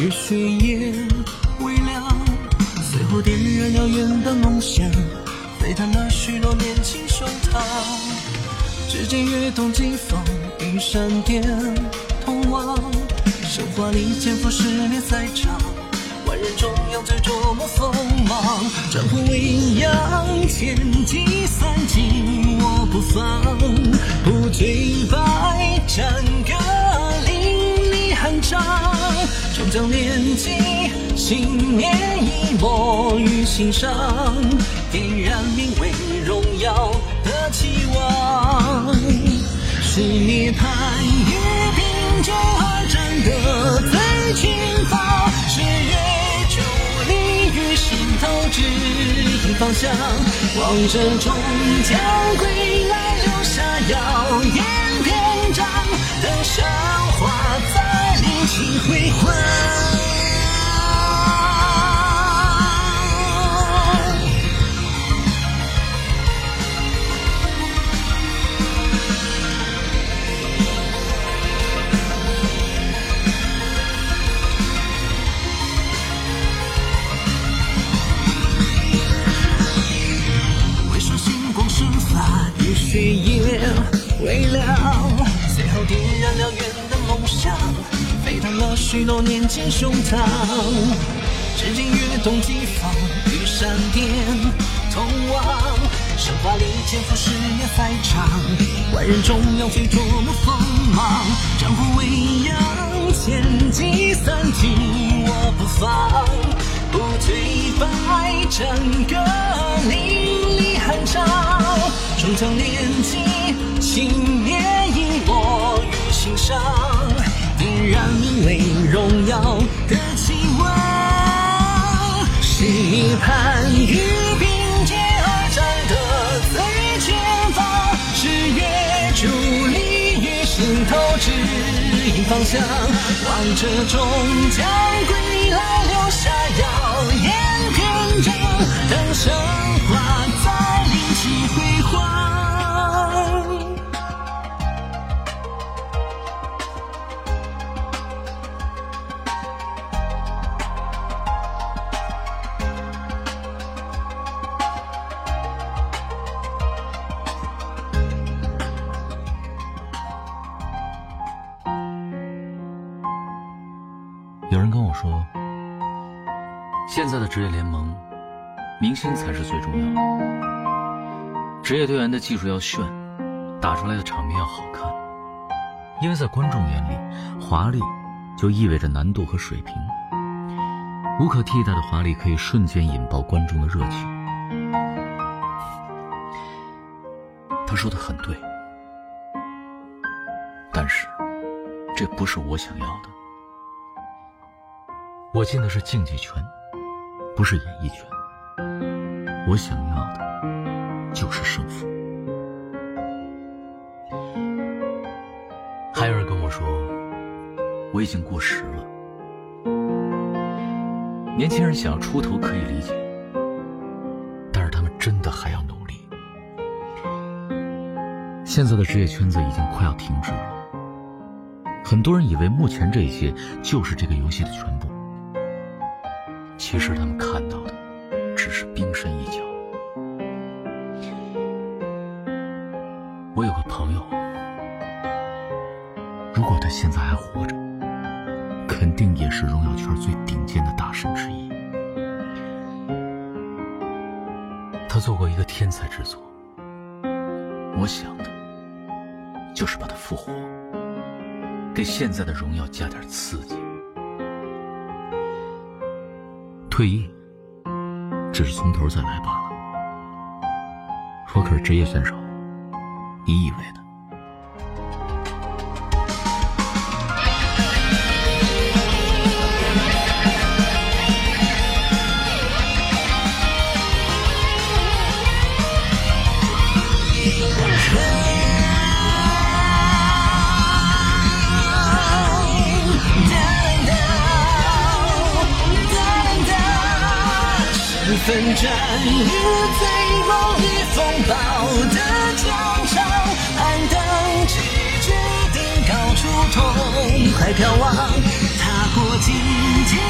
星光瞬散于血液微凉，随后点燃遥远的梦想，沸腾了许多年轻胸膛。指尖跃动疾风与闪电通往，神话里肩负十年赛场，万人中央最捉摸锋芒，战火未央，千骑散尽我不放，不醉败将炼尽信念一抹于心上，点燃名为荣耀的期望，是你盼与并肩而战的最前方，是月伫立于心头之。方向，望着终将归来留下耀眼篇章，等神话再另起辉煌。许诺年前胸膛。指尖跃动疾风与闪电通往，神话里肩负十年赛场，万人中央最捉摸锋芒，战火未央，千机散尽我不放。不退败，战歌淋漓酣畅，终将炼尽信念为荣耀的期望，是盼与并肩而战的最前方，是月伫立于心头指引方向，王者终将归来留下耀眼篇章，等神话有人跟我说，现在的职业联盟，明星才是最重要的。职业队员的技术要炫，打出来的场面要好看。因为在观众眼里，华丽就意味着难度和水平。无可替代的华丽可以瞬间引爆观众的热情。他说的很对，但是这不是我想要的。我进的是竞技圈，不是演艺圈。我想要的就是胜负。还有人跟我说，我已经过时了。年轻人想要出头可以理解，但是他们真的还要努力。现在的职业圈子已经快要停止了，很多人以为目前这些就是这个游戏的全部。其实他们看到的只是冰山一角。我有个朋友，如果他现在还活着，肯定也是荣耀圈最顶尖的大神之一。他做过一个天才之作，我想的就是把他复活，给现在的荣耀加点刺激。退役，只是从头再来罢了。我可是职业选手，你以为呢？纷纷战与最，梦里风暴的疆场，暗淡拒绝的高处，痛快眺望，踏过荆棘。